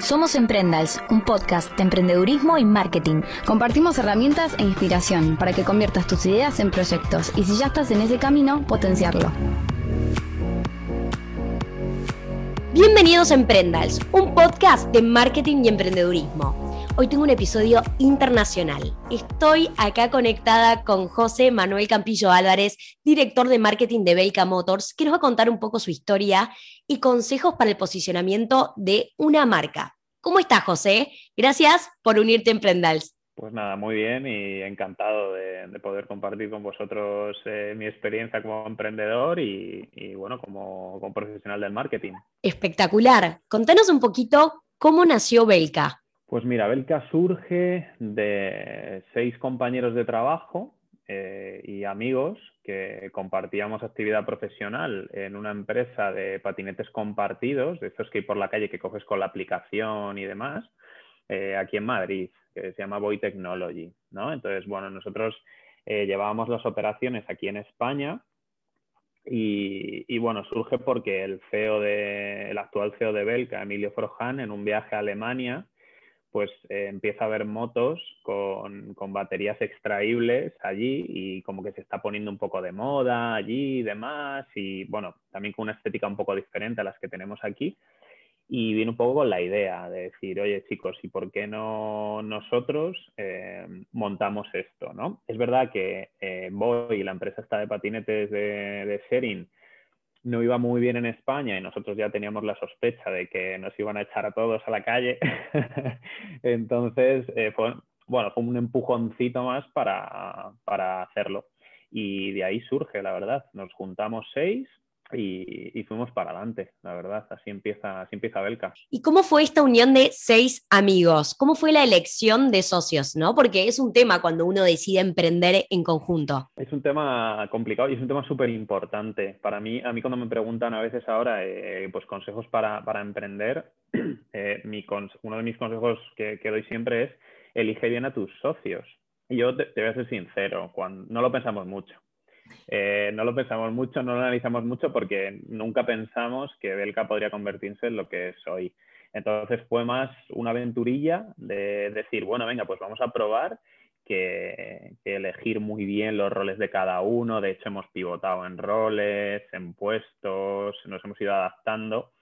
Somos Emprendals, un podcast de emprendedurismo y marketing. Compartimos herramientas e inspiración para que conviertas tus ideas en proyectos y si ya estás en ese camino, potenciarlo. Bienvenidos a Emprendals, un podcast de marketing y emprendedurismo. Hoy tengo un episodio internacional. Estoy acá conectada con José Manuel Campillo Álvarez, director de marketing de Belka Motors, que nos va a contar un poco su historia y consejos para el posicionamiento de una marca. ¿Cómo estás, José? Gracias por unirte a Emprendals. Pues nada, muy bien y encantado de, poder compartir con vosotros eh, mi experiencia como emprendedor y, bueno, como, como, profesional del marketing. Espectacular. Contanos un poquito cómo nació Belka. Pues mira, Belka surge de seis compañeros de trabajo eh, y amigos que compartíamos actividad profesional en una empresa de patinetes compartidos, de estos que hay por la calle que coges con la aplicación y demás, eh, aquí en Madrid, que se llama Boy Technology. ¿no? Entonces, bueno, nosotros eh, llevábamos las operaciones aquí en España y, bueno, surge porque el CEO de, el actual CEO de Belka, Emilio Frojan, en un viaje a Alemania, pues eh, empieza a haber motos con, baterías extraíbles allí y como que se está poniendo un poco de moda allí y demás y bueno, también con una estética un poco diferente a las que tenemos aquí y viene un poco con la idea de decir, oye chicos, ¿y por qué no nosotros eh, montamos esto? ¿no? Es verdad que eh, Boy, la empresa está de patinetes de, de sharing, no iba muy bien en España y nosotros ya teníamos la sospecha de que nos iban a echar a todos a la calle. Entonces, eh, fue, bueno, fue un empujoncito más para, para hacerlo. Y de ahí surge, la verdad. Nos juntamos seis, y, fuimos para adelante, la verdad. Así empieza, así empieza Belka. ¿Y cómo fue esta unión de seis amigos? ¿Cómo fue la elección de socios? ¿no? Porque es un tema cuando uno decide emprender en conjunto. Es un tema complicado y es un tema súper importante. Para mí, a mí cuando me preguntan a veces ahora eh, pues consejos para, para emprender, eh, mi uno de mis consejos que, que, doy siempre es elige bien a tus socios. Y yo te, te voy a ser sincero, cuando, no lo pensamos mucho eh, no lo pensamos mucho, no lo analizamos mucho porque nunca pensamos que Belka podría convertirse en lo que es hoy. Entonces fue más una aventurilla de decir, bueno, venga, pues vamos a probar que, elegir muy bien los roles de cada uno. De hecho, hemos pivotado en roles, en puestos, nos hemos ido adaptando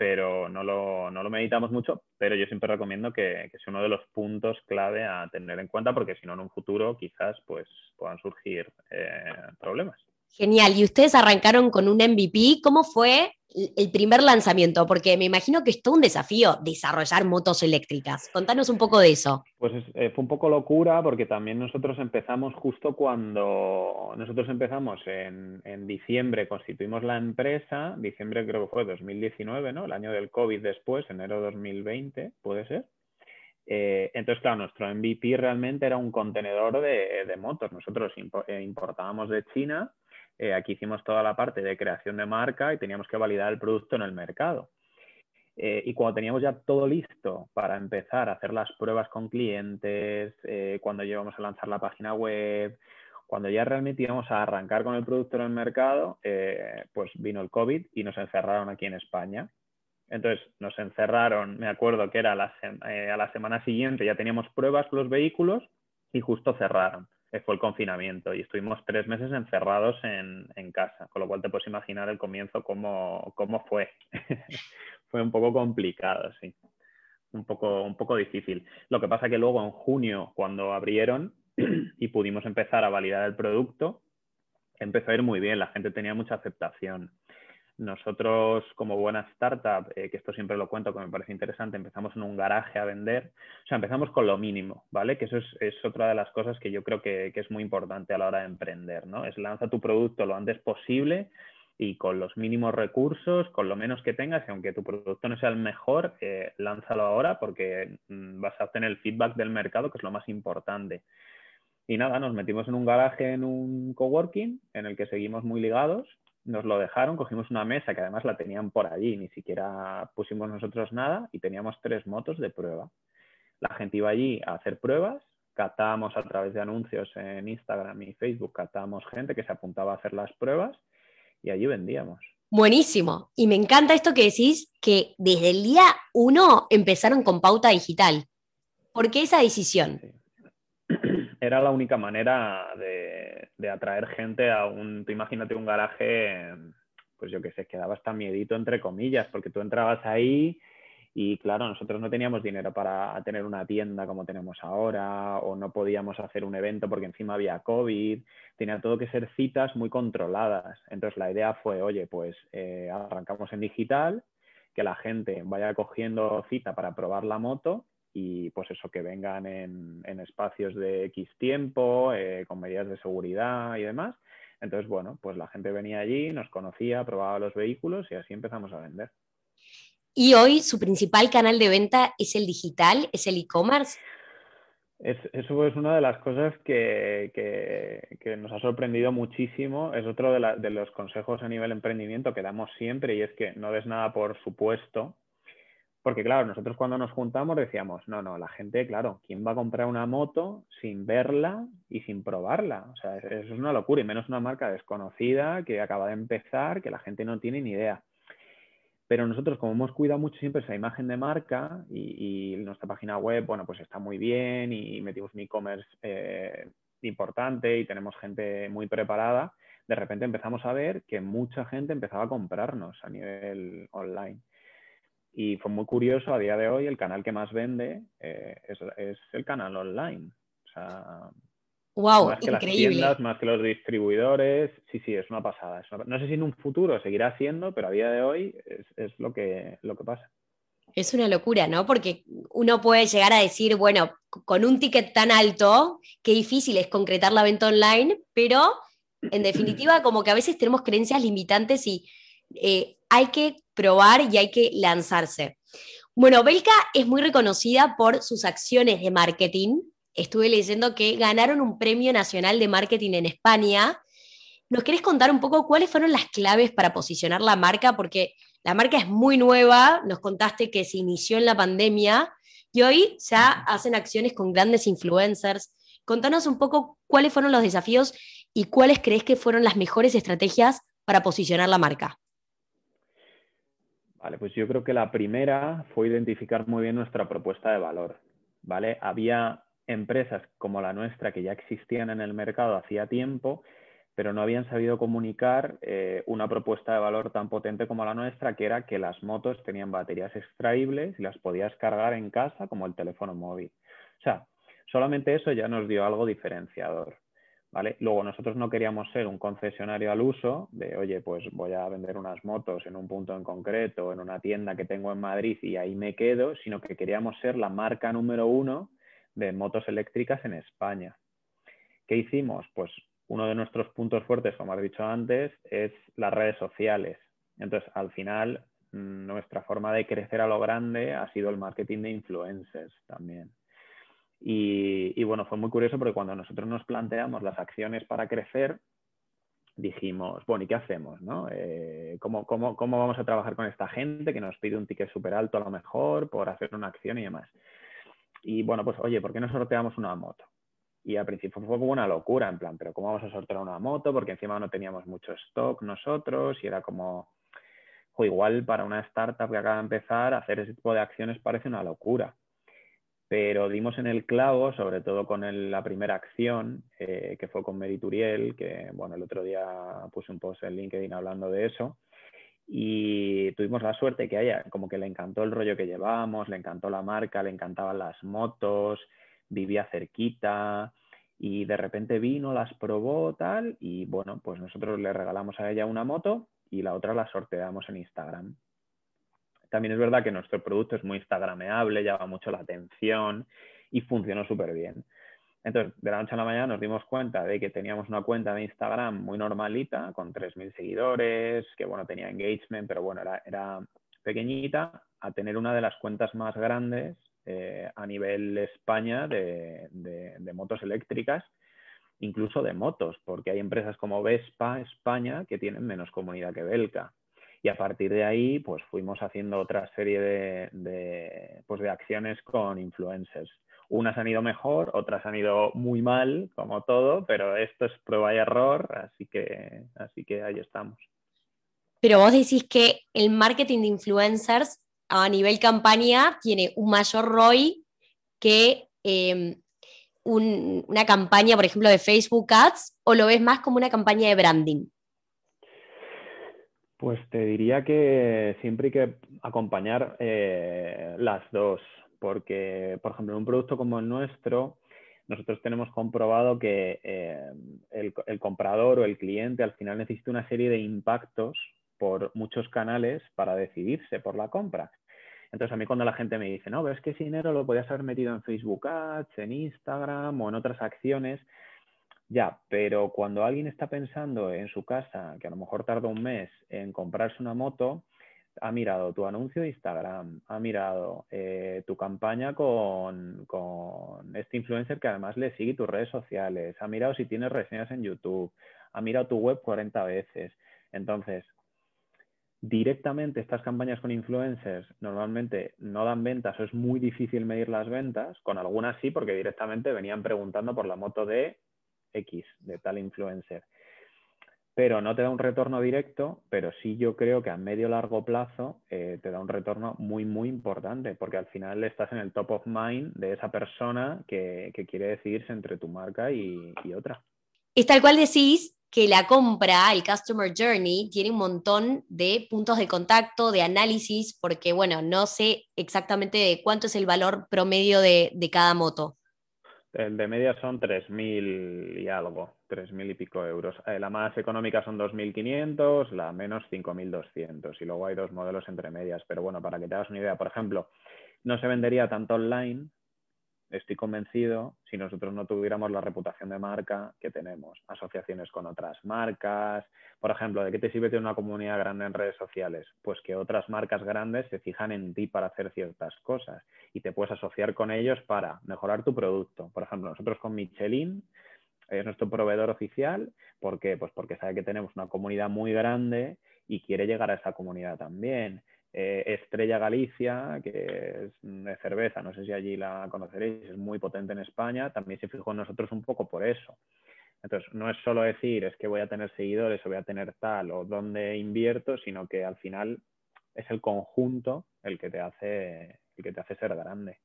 pero no lo, no lo, meditamos mucho, pero yo siempre recomiendo que, que, sea uno de los puntos clave a tener en cuenta, porque si no, en un futuro quizás pues, puedan surgir eh, problemas. Genial, y ustedes arrancaron con un MVP, ¿cómo fue el primer lanzamiento? Porque me imagino que es todo un desafío desarrollar motos eléctricas. Contanos un poco de eso. Pues eh, fue un poco locura porque también nosotros empezamos justo cuando nosotros empezamos en, en, diciembre, constituimos la empresa, diciembre creo que fue 2019, ¿no? El año del COVID después, enero 2020, puede ser. Eh, entonces, claro, nuestro MVP realmente era un contenedor de, de motos. Nosotros eh, importábamos de China eh, aquí hicimos toda la parte de creación de marca y teníamos que validar el producto en el mercado. Eh, y cuando teníamos ya todo listo para empezar a hacer las pruebas con clientes, eh, cuando llevamos a lanzar la página web, cuando ya realmente íbamos a arrancar con el producto en el mercado, pues vino el COVID y nos encerraron aquí en España. Entonces nos encerraron, me acuerdo que era a la semana siguiente, ya teníamos pruebas con los vehículos y justo cerraron fue el confinamiento y estuvimos tres meses encerrados en, en casa, con lo cual te puedes imaginar el comienzo cómo, cómo fue. fue un poco complicado, sí. Un poco, un poco difícil. Lo que pasa que luego en junio, cuando abrieron y pudimos empezar a validar el producto, empezó a ir muy bien, la gente tenía mucha aceptación. Nosotros, como buena startup, eh, que esto siempre lo cuento, que me parece interesante, empezamos en un garaje a vender. O sea, empezamos con lo mínimo, ¿vale? Que eso es, otra de las cosas que yo creo que, es muy importante a la hora de emprender, ¿no? Es lanza tu producto lo antes posible y con los mínimos recursos, con lo menos que tengas, y aunque tu producto no sea el mejor, eh, lánzalo ahora porque mm, vas a obtener el feedback del mercado, que es lo más importante. Y nada, nos metimos en un garaje, en un coworking, en el que seguimos muy ligados nos lo dejaron, cogimos una mesa que además la tenían por allí, ni siquiera pusimos nosotros nada y teníamos tres motos de prueba. La gente iba allí a hacer pruebas, catábamos a través de anuncios en Instagram y Facebook, catábamos gente que se apuntaba a hacer las pruebas y allí vendíamos. Buenísimo. Y me encanta esto que decís, que desde el día uno empezaron con pauta digital. ¿Por qué esa decisión? Era la única manera de, atraer gente a un, tú imagínate un garaje, pues yo que sé, quedaba hasta miedito entre comillas, porque tú entrabas ahí y claro, nosotros no teníamos dinero para tener una tienda como tenemos ahora, o no podíamos hacer un evento porque encima había COVID, tenía todo que ser citas muy controladas. Entonces la idea fue, oye, pues eh, arrancamos en digital, que la gente vaya cogiendo cita para probar la moto y pues eso, que vengan en, espacios de X tiempo, eh, con medidas de seguridad y demás. Entonces, bueno, pues la gente venía allí, nos conocía, probaba los vehículos y así empezamos a vender. Y hoy su principal canal de venta es el digital, es el e-commerce. eso es una de las cosas que, nos ha sorprendido muchísimo. Es otro de, de, los consejos a nivel emprendimiento que damos siempre y es que no des nada por supuesto. Porque claro, nosotros cuando nos juntamos decíamos, no, no, la gente, claro, ¿quién va a comprar una moto sin verla y sin probarla? O sea, eso es una locura y menos una marca desconocida que acaba de empezar, que la gente no tiene ni idea. Pero nosotros, como hemos cuidado mucho siempre esa imagen de marca y, nuestra página web, bueno, pues está muy bien y metimos un e-commerce eh, importante y tenemos gente muy preparada, de repente empezamos a ver que mucha gente empezaba a comprarnos a nivel online. Y fue muy curioso, a día de hoy el canal que más vende eh, es, es, el canal online. O sea, Wow, más que las tiendas, más que los distribuidores. Sí, sí, es una pasada. No sé si en un futuro seguirá siendo, pero a día de hoy es, lo, que, lo que pasa. Es una locura, ¿no? Porque uno puede llegar a decir, bueno, con un ticket tan alto, qué difícil es concretar la venta online, pero en definitiva, como que a veces tenemos creencias limitantes y eh, hay que probar y hay que lanzarse. Bueno, Belka es muy reconocida por sus acciones de marketing, estuve leyendo que ganaron un premio nacional de marketing en España. ¿Nos querés contar un poco cuáles fueron las claves para posicionar la marca? Porque la marca es muy nueva, nos contaste que se inició en la pandemia y hoy ya hacen acciones con grandes influencers. Contanos un poco cuáles fueron los desafíos y cuáles crees que fueron las mejores estrategias para posicionar la marca. Vale, pues yo creo que la primera fue identificar muy bien nuestra propuesta de valor. ¿vale? Había empresas como la nuestra que ya existían en el mercado hacía tiempo, pero no habían sabido comunicar eh, una propuesta de valor tan potente como la nuestra, que era que las motos tenían baterías extraíbles y las podías cargar en casa como el teléfono móvil. O sea, solamente eso ya nos dio algo diferenciador. Luego nosotros no queríamos ser un concesionario al uso de, oye, pues voy a vender unas motos en un punto en concreto, en una tienda que tengo en Madrid y ahí me quedo, sino que queríamos ser la marca número uno de motos eléctricas en España. ¿Qué hicimos? Pues uno de nuestros puntos fuertes, como has dicho antes, es las redes sociales. Entonces, al final, nuestra forma de crecer a lo grande ha sido el marketing de influencers también. Y, bueno, fue muy curioso porque cuando nosotros nos planteamos las acciones para crecer, dijimos, bueno, ¿y qué hacemos? No? Eh, ¿cómo, cómo, cómo, vamos a trabajar con esta gente que nos pide un ticket súper alto a lo mejor por hacer una acción y demás? Y bueno, pues oye, ¿por qué no sorteamos una moto? Y al principio fue como una locura, en plan, pero ¿cómo vamos a sortear una moto? Porque encima no teníamos mucho stock nosotros y era como, igual para una startup que acaba de empezar, hacer ese tipo de acciones parece una locura. Pero dimos en el clavo, sobre todo con la primera acción, eh, que fue con Merituriel, que bueno, el otro día puse un post en LinkedIn hablando de eso y tuvimos la suerte que haya, como que le encantó el rollo que llevábamos, le encantó la marca, le encantaban las motos, vivía cerquita y de repente vino, las probó tal y bueno, pues nosotros le regalamos a ella una moto y la otra la sorteamos en Instagram. También es verdad que nuestro producto es muy instagrameable, llama mucho la atención y funcionó súper bien. Entonces, de la noche a la mañana nos dimos cuenta de que teníamos una cuenta de Instagram muy normalita, con 3.000 seguidores, que bueno, tenía engagement, pero bueno, era, pequeñita, a tener una de las cuentas más grandes eh, a nivel España de, de, motos eléctricas, incluso de motos, porque hay empresas como Vespa España que tienen menos comunidad que Belka. Y a partir de ahí, pues fuimos haciendo otra serie de, de, pues, de acciones con influencers unas han ido mejor, otras han ido muy mal, como todo, pero esto es prueba y error, así que, así que ahí estamos. Pero vos decís que el marketing de influencers a nivel campaña tiene un mayor ROI que em, una campaña, por ejemplo, de Facebook Ads, o lo ves más como una campaña de branding? Pues te diría que siempre hay que acompañar eh, las dos, porque, por ejemplo, en un producto como el nuestro, nosotros tenemos comprobado que eh, el, comprador o el cliente al final necesita una serie de impactos por muchos canales para decidirse por la compra. Entonces a mí cuando la gente me dice, no, ves que ese dinero lo podías haber metido en Facebook Ads, en Instagram o en otras acciones, ya, pero cuando alguien está pensando en su casa, que a lo mejor tarda un mes en comprarse una moto, ha mirado tu anuncio de Instagram, ha mirado eh, tu campaña con, con, este influencer que además le sigue tus redes sociales, ha mirado si tienes reseñas en YouTube, ha mirado tu web 40 veces. Entonces, directamente estas campañas con influencers normalmente no dan ventas o es muy difícil medir las ventas, con algunas sí, porque directamente venían preguntando por la moto de X de tal influencer. Pero no te da un retorno directo, pero sí yo creo que a medio largo plazo eh, te da un retorno muy, muy importante, porque al final estás en el top of mind de esa persona que, quiere decidirse entre tu marca y, y otra. Es tal cual decís que la compra, el Customer Journey, tiene un montón de puntos de contacto, de análisis, porque, bueno, no sé exactamente cuánto es el valor promedio de, de cada moto. El de media son 3.000 y algo, 3.000 y pico euros. Eh, la más económica son 2.500, la menos 5.200 y luego hay dos modelos entre medias. Pero bueno, para que te hagas una idea, por ejemplo, no se vendería tanto online estoy convencido, si nosotros no tuviéramos la reputación de marca que tenemos, asociaciones con otras marcas, por ejemplo, ¿de qué te sirve tener una comunidad grande en redes sociales? Pues que otras marcas grandes se fijan en ti para hacer ciertas cosas y te puedes asociar con ellos para mejorar tu producto. Por ejemplo, nosotros con Michelin es nuestro proveedor oficial, ¿por qué? Pues porque sabe que tenemos una comunidad muy grande y quiere llegar a esa comunidad también. Eh, Estrella Galicia, que es de cerveza, no sé si allí la conoceréis, es muy potente en España, también se fijó en nosotros un poco por eso. Entonces, no es solo decir es que voy a tener seguidores o voy a tener tal o dónde invierto, sino que al final es el conjunto el que te hace, el que te hace ser grande.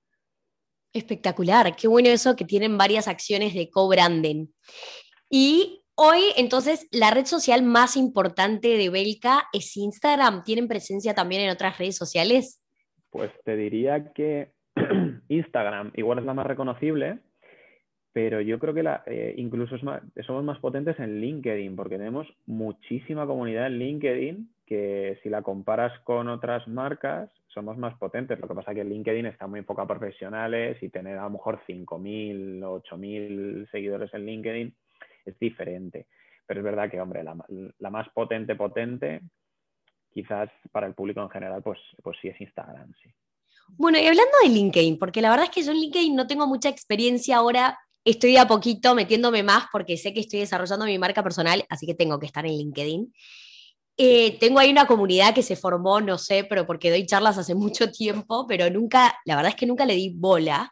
Espectacular, qué bueno eso que tienen varias acciones de co-branding. Y Hoy, entonces, la red social más importante de Belka es Instagram. ¿Tienen presencia también en otras redes sociales? Pues te diría que Instagram igual es la más reconocible, pero yo creo que la, eh, incluso somos más potentes en LinkedIn, porque tenemos muchísima comunidad en LinkedIn que si la comparas con otras marcas, somos más potentes. Lo que pasa es que LinkedIn está muy enfocado a profesionales y tener a lo mejor 5.000 o 8.000 seguidores en LinkedIn es diferente. Pero es verdad que, hombre, la, más potente, potente, quizás para el público en general, pues, pues sí es Instagram, sí. Bueno, y hablando de LinkedIn, porque la verdad es que yo en LinkedIn no tengo mucha experiencia ahora, estoy a poquito metiéndome más porque sé que estoy desarrollando mi marca personal, así que tengo que estar en LinkedIn. Eh, tengo ahí una comunidad que se formó, no sé, pero porque doy charlas hace mucho tiempo, pero nunca, la verdad es que nunca le di bola.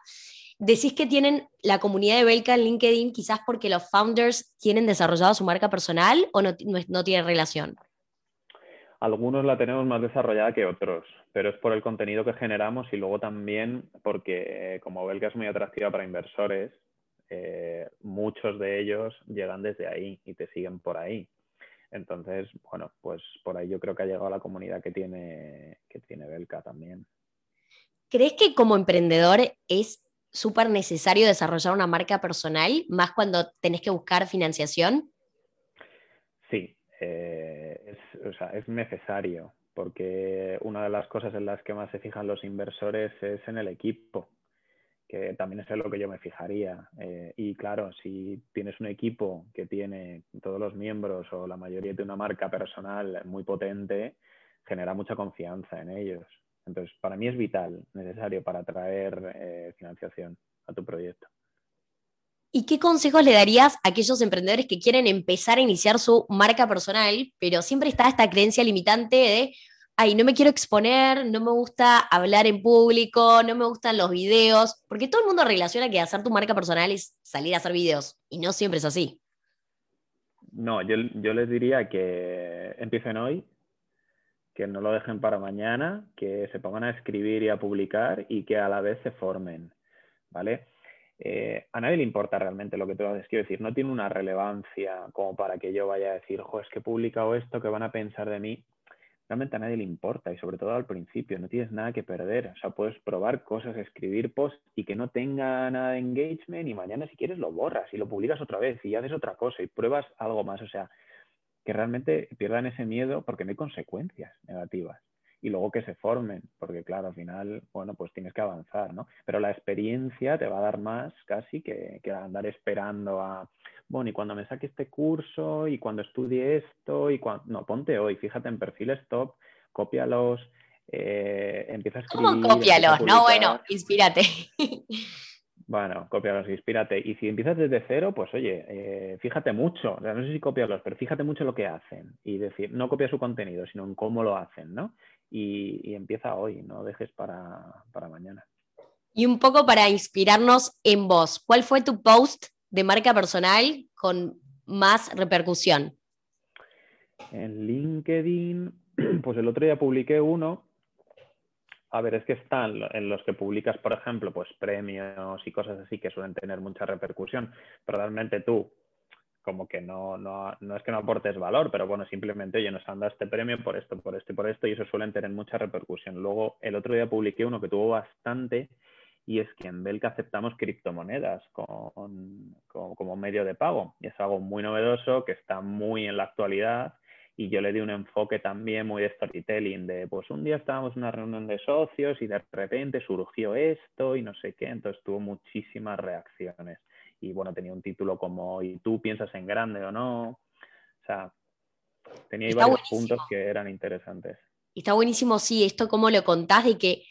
Decís que tienen la comunidad de Belka en LinkedIn quizás porque los founders tienen desarrollado su marca personal o no, no, tiene relación. Algunos la tenemos más desarrollada que otros, pero es por el contenido que generamos y luego también porque como Belka es muy atractiva para inversores, eh, muchos de ellos llegan desde ahí y te siguen por ahí. Entonces, bueno, pues por ahí yo creo que ha llegado a la comunidad que tiene, que tiene Belka también. ¿Crees que como emprendedor es súper necesario desarrollar una marca personal, más cuando tenés que buscar financiación? Sí, eh, es, necesario, porque una de las cosas en las que más se fijan los inversores es en el equipo, que también es en lo que yo me fijaría. Eh, y claro, si tienes un equipo que tiene todos los miembros o la mayoría de una marca personal muy potente, genera mucha confianza en ellos. Entonces, para mí es vital, necesario para atraer eh, financiación a tu proyecto. ¿Y qué consejos le darías a aquellos emprendedores que quieren empezar a iniciar su marca personal, pero siempre está esta creencia limitante de, ay, no me quiero exponer, no me gusta hablar en público, no me gustan los videos, porque todo el mundo relaciona que hacer tu marca personal es salir a hacer videos, y no siempre es así. No, yo, yo les diría que empiecen hoy, que no lo dejen para mañana, que se pongan a escribir y a publicar y que a la vez se formen, ¿vale? Eh, a nadie le importa realmente lo que tú haces. Quiero decir, no tiene una relevancia como para que yo vaya a decir, jo, es que he publicado esto, que van a pensar de mí. Realmente a nadie le importa y sobre todo al principio, no tienes nada que perder. O sea, puedes probar cosas, escribir posts y que no tenga nada de engagement y mañana si quieres lo borras y lo publicas otra vez y haces otra cosa y pruebas algo más. O sea, que realmente pierdan ese miedo porque no hay consecuencias negativas y luego que se formen, porque claro, al final, bueno, pues tienes que avanzar, ¿no? Pero la experiencia te va a dar más casi que, que andar esperando a, bueno, y cuando me saque este curso y cuando estudie esto y cuando, no, ponte hoy, fíjate en perfiles top, cópialos, eh, empieza a escribir. ¿Cómo cópialos? No, bueno, inspírate. Bueno, cópialos, inspírate. Y si empiezas desde cero, pues oye, eh, fíjate mucho, no sé si copiarlos, pero fíjate mucho lo que hacen. Y decir, no copia su contenido, sino en cómo lo hacen, ¿no? y, empieza hoy, no dejes para, mañana. Y un poco para inspirarnos en vos, ¿cuál fue tu post de marca personal con más repercusión? En LinkedIn, pues el otro día publiqué uno. A ver, es que están en los que publicas, por ejemplo, pues premios y cosas así que suelen tener mucha repercusión, pero realmente tú como que no, no, no, es que no aportes valor, pero bueno, simplemente, oye, nos han dado este premio por esto, por esto y por esto, y eso suelen tener mucha repercusión. Luego, el otro día publiqué uno que tuvo bastante, y es que en Belka aceptamos criptomonedas como medio de pago. Y es algo muy novedoso, que está muy en la actualidad, y yo le di un enfoque también muy de storytelling, de pues un día estábamos en una reunión de socios y de repente surgió esto y no sé qué, entonces tuvo muchísimas reacciones y bueno, tenía un título como ¿y tú piensas en grande o no? O sea, tenía varios puntos que eran interesantes. Está buenísimo, sí, esto como lo contás de que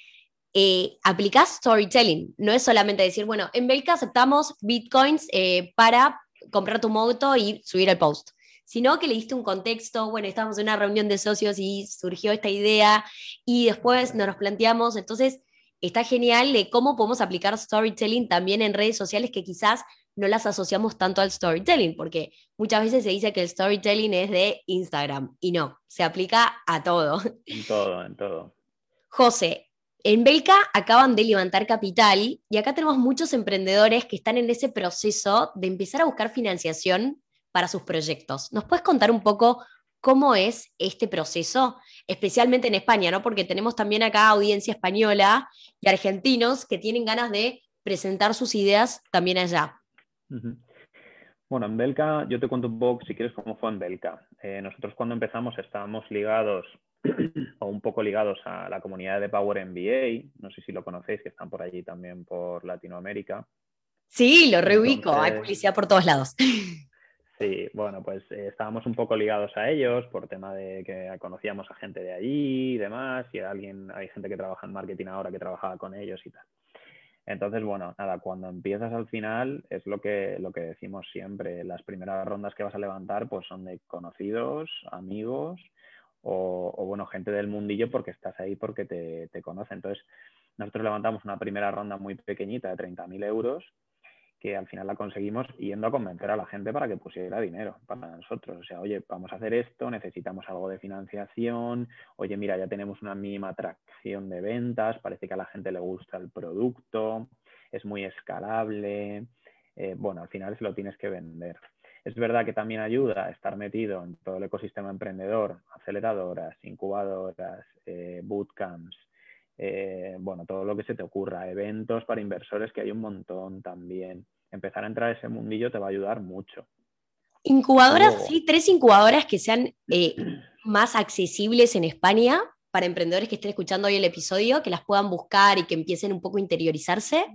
eh, aplicás storytelling. No es solamente decir, bueno, en Belka aceptamos bitcoins eh, para comprar tu moto y subir el post, sino que le diste un contexto, bueno, estábamos en una reunión de socios y surgió esta idea y después nos planteamos, entonces está genial de cómo podemos aplicar storytelling también en redes sociales que quizás no las asociamos tanto al storytelling, porque muchas veces se dice que el storytelling es de Instagram y no, se aplica a todo. En todo, en todo. José, en Belka acaban de levantar capital y acá tenemos muchos emprendedores que están en ese proceso de empezar a buscar financiación para sus proyectos. ¿Nos puedes contar un poco cómo es este proceso, especialmente en España, ¿no? Porque tenemos también acá audiencia española y argentinos que tienen ganas de presentar sus ideas también allá. Bueno, en Belka, yo te cuento un poco, si quieres, cómo fue en Belka. Eh, nosotros cuando empezamos estábamos ligados o un poco ligados a la comunidad de Power MBA, no sé si lo conocéis, que están por allí también por Latinoamérica. Sí, lo reubico, hay publicidad por todos lados. Sí, bueno, pues eh, estábamos un poco ligados a ellos por tema de que conocíamos a gente de allí y demás, y alguien, hay gente que trabaja en marketing ahora que trabajaba con ellos y tal. Entonces, bueno, nada, cuando empiezas al final es lo que, lo que decimos siempre. Las primeras rondas que vas a levantar pues son de conocidos, amigos o, bueno, gente del mundillo porque estás ahí porque te, te conocen. Entonces, nosotros levantamos una primera ronda muy pequeñita de 30.000 euros que al final la conseguimos yendo a convencer a la gente para que pusiera dinero para nosotros. O sea, oye, vamos a hacer esto, necesitamos algo de financiación, oye, mira, ya tenemos una mínima atracción de ventas, parece que a la gente le gusta el producto, es muy escalable. Eh, bueno, al final se lo tienes que vender. Es verdad que también ayuda a estar metido en todo el ecosistema emprendedor, aceleradoras, incubadoras, eh, bootcamps, eh, bueno, todo lo que se te ocurra, eventos para inversores, que hay un montón también. Empezar a entrar a ese mundillo te va a ayudar mucho. Incubadoras, sí, tres incubadoras que sean eh, más accesibles en España para emprendedores que estén escuchando hoy el episodio, que las puedan buscar y que empiecen un poco a interiorizarse.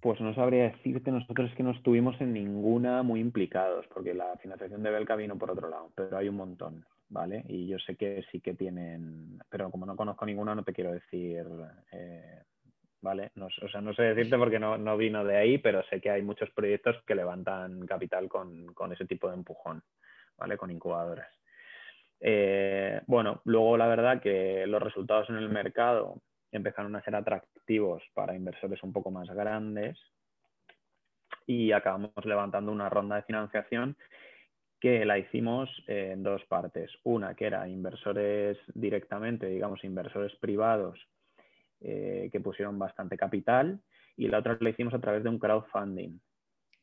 Pues no sabría decirte, nosotros es que no estuvimos en ninguna muy implicados, porque la financiación de Belka vino por otro lado, pero hay un montón. ¿Vale? Y yo sé que sí que tienen, pero como no conozco ninguna, no te quiero decir, eh, ¿vale? No, o sea, no sé decirte porque no, no, vino de ahí, pero sé que hay muchos proyectos que levantan capital con, con ese tipo de empujón, ¿vale? Con incubadoras. Eh, bueno, luego la verdad que los resultados en el mercado empezaron a ser atractivos para inversores un poco más grandes y acabamos levantando una ronda de financiación que la hicimos en dos partes. Una que era inversores directamente, digamos, inversores privados eh, que pusieron bastante capital y la otra la hicimos a través de un crowdfunding.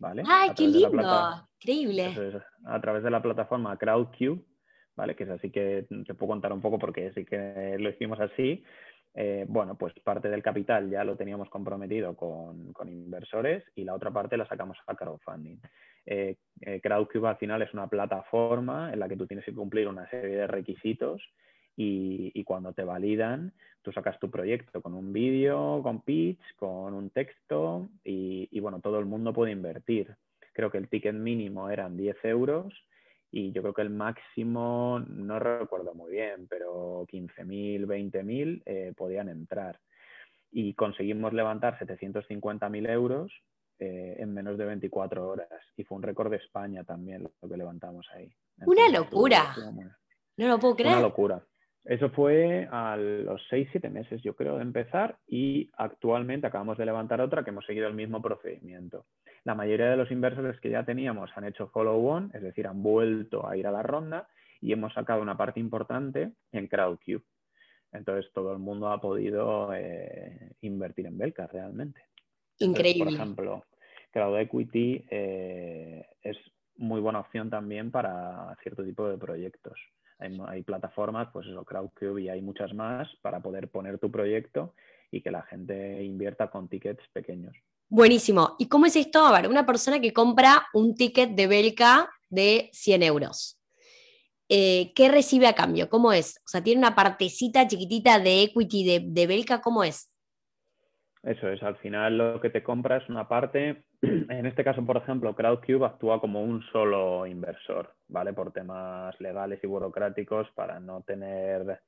¿vale? ¡Ay, qué lindo! Increíble. a través de la plataforma Crowdcube, ¿vale? Que es así que te puedo contar un poco porque sí que lo hicimos así. Eh, bueno, pues parte del capital ya lo teníamos comprometido con, inversores y la otra parte la sacamos a crowdfunding. Eh, eh, Crowdcube al final es una plataforma en la que tú tienes que cumplir una serie de requisitos y, cuando te validan, tú sacas tu proyecto con un vídeo, con pitch, con un texto y, y, bueno, todo el mundo puede invertir. Creo que el ticket mínimo eran 10 euros y yo creo que el máximo, no recuerdo muy bien, pero 15.000, 20.000 eh, podían entrar. Y conseguimos levantar 750.000 euros eh, en menos de 24 horas. Y fue un récord de España también lo que levantamos ahí. una locura. no lo puedo creer. Una locura. Eso fue a los 6-7 meses, yo creo, de empezar y actualmente acabamos de levantar otra que hemos seguido el mismo procedimiento. La mayoría de los inversores que ya teníamos han hecho follow-on, es decir, han vuelto a ir a la ronda y hemos sacado una parte importante en CrowdCube. Entonces todo el mundo ha podido eh, invertir en Belka realmente. Increíble. por ejemplo, Crowd Equity eh, es muy buena opción también para cierto tipo de proyectos. Hay, plataformas, pues eso, Crowdcube y hay muchas más para poder poner tu proyecto y que la gente invierta con tickets pequeños. Buenísimo. ¿Y cómo es esto? A ver, una persona que compra un ticket de Belka de 100 euros. Eh, ¿Qué recibe a cambio? ¿Cómo es? O sea, ¿tiene una partecita chiquitita de equity de, de Belka? ¿Cómo es? Eso es, al final lo que te compra es una parte, en este caso, por ejemplo, Crowdcube actúa como un solo inversor, ¿vale? Por temas legales y burocráticos para no tener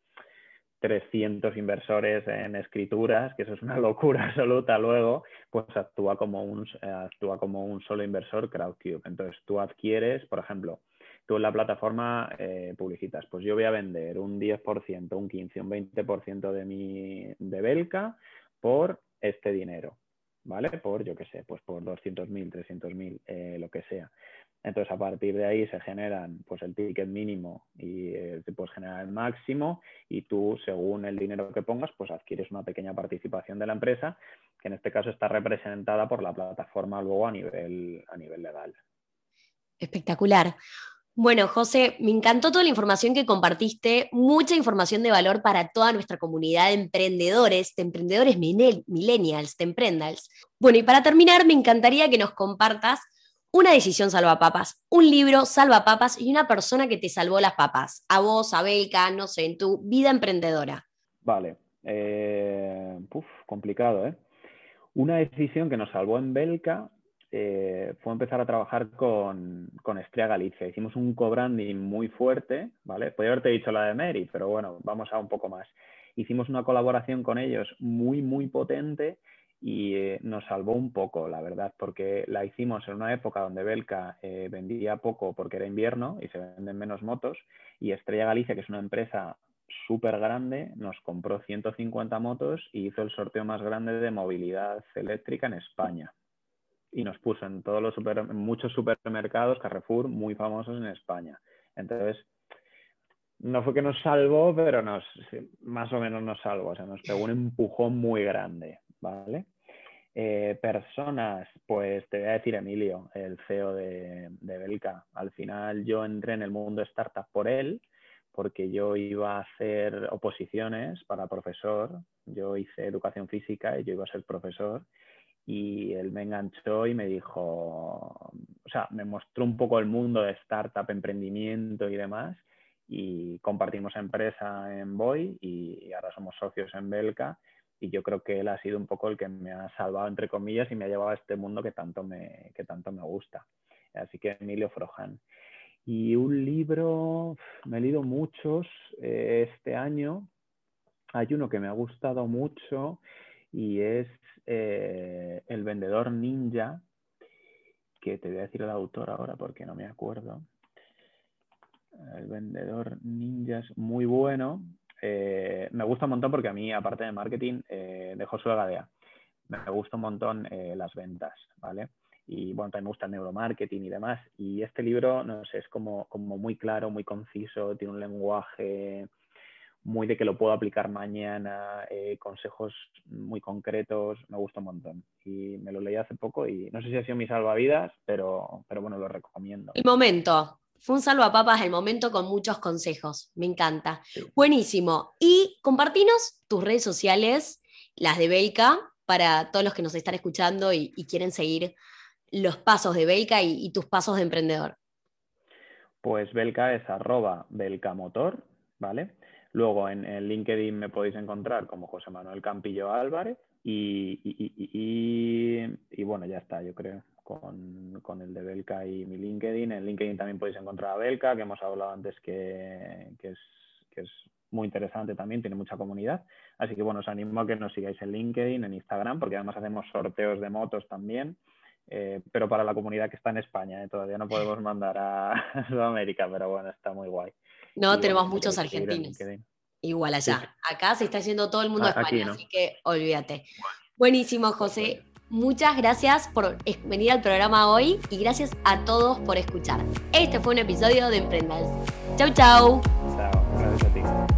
300 inversores en escrituras, que eso es una locura absoluta luego, pues actúa como un, actúa como un solo inversor Crowdcube. Entonces tú adquieres, por ejemplo, tú en la plataforma eh, publicitas, pues yo voy a vender un 10%, un 15%, un 20% de mi de Belka por este dinero, ¿vale? Por, yo qué sé, pues por 200.000, 300.000, eh, lo que sea. Entonces, a partir de ahí se generan pues el ticket mínimo y eh, te puedes generar el máximo y tú, según el dinero que pongas, pues adquieres una pequeña participación de la empresa, que en este caso está representada por la plataforma luego a nivel, a nivel legal. Espectacular. Bueno, José, me encantó toda la información que compartiste, mucha información de valor para toda nuestra comunidad de emprendedores, de emprendedores millennials, de emprendals. Bueno, y para terminar, me encantaría que nos compartas una decisión salvapapas, un libro salvapapas y una persona que te salvó las papas, a vos, a Belka, no sé, en tu vida emprendedora. Vale, eh, complicado, ¿eh? Una decisión que nos salvó en Belka eh, fue empezar a trabajar con, Estrella Galicia. Hicimos un co-branding muy fuerte, ¿vale? Podría haberte dicho la de Mary, pero bueno, vamos a un poco más. Hicimos una colaboración con ellos muy, muy potente y eh, nos salvó un poco, la verdad, porque la hicimos en una época donde Belka eh, vendía poco porque era invierno y se venden menos motos y Estrella Galicia, que es una empresa súper grande, nos compró 150 motos y hizo el sorteo más grande de movilidad eléctrica en España y nos puso en todos los super, muchos supermercados Carrefour muy famosos en España. Entonces, no fue que nos salvó, pero nos, más o menos nos salvó, o sea, nos pegó un empujón muy grande, ¿vale? Eh, personas, pues te voy a decir Emilio, el CEO de, de Belka. Al final yo entré en el mundo startup por él, porque yo iba a hacer oposiciones para profesor, yo hice educación física y yo iba a ser profesor y él me enganchó y me dijo, o sea, me mostró un poco el mundo de startup, emprendimiento y demás y compartimos empresa en Boy y ahora somos socios en Belka y yo creo que él ha sido un poco el que me ha salvado entre comillas y me ha llevado a este mundo que tanto me, que tanto me gusta. Así que Emilio Frojan. Y un libro, me he leído muchos eh, este año. Hay uno que me ha gustado mucho y es eh, El vendedor ninja, que te voy a decir el autor ahora porque no me acuerdo. El vendedor ninja es muy bueno. Eh, me gusta un montón porque a mí, aparte de marketing, eh, de Josué Gadea, me gusta un montón las ventas, ¿vale? y bueno, también me gusta el neuromarketing y demás. Y este libro, no sé, es como, como muy claro, muy conciso, tiene un lenguaje muy de que lo puedo aplicar mañana, eh, consejos muy concretos, me gusta un montón. Y me lo leí hace poco y no sé si ha sido mi salvavidas, pero, pero bueno, lo recomiendo. El momento. Fue un salvapapas el momento con muchos consejos. Me encanta. Buenísimo. Y compartinos tus redes sociales, las de Belka, para todos los que nos están escuchando y, quieren seguir los pasos de Belka y, y, tus pasos de emprendedor. Pues Belka es arroba Belkamotor, Luego en, el LinkedIn me podéis encontrar como José Manuel Campillo Álvarez y, bueno, ya está, yo creo, con, el de Belka y mi LinkedIn. En LinkedIn también podéis encontrar a Belka, que hemos hablado antes que, es, es muy interesante también, tiene mucha comunidad. Así que bueno, os animo a que nos sigáis en LinkedIn, en Instagram, porque además hacemos sorteos de motos también. Eh, pero para la comunidad que está en España, ¿eh? todavía no podemos mandar a Sudamérica, pero bueno, está muy guay. No, tenemos muchos argentinos. Igual allá. Acá se está yendo todo el mundo a España, así que olvídate. Buenísimo, José. Muchas gracias por venir al programa hoy y gracias a todos por escuchar. Este fue un episodio de Emprendals. Chau, chau. Chao, gracias a ti.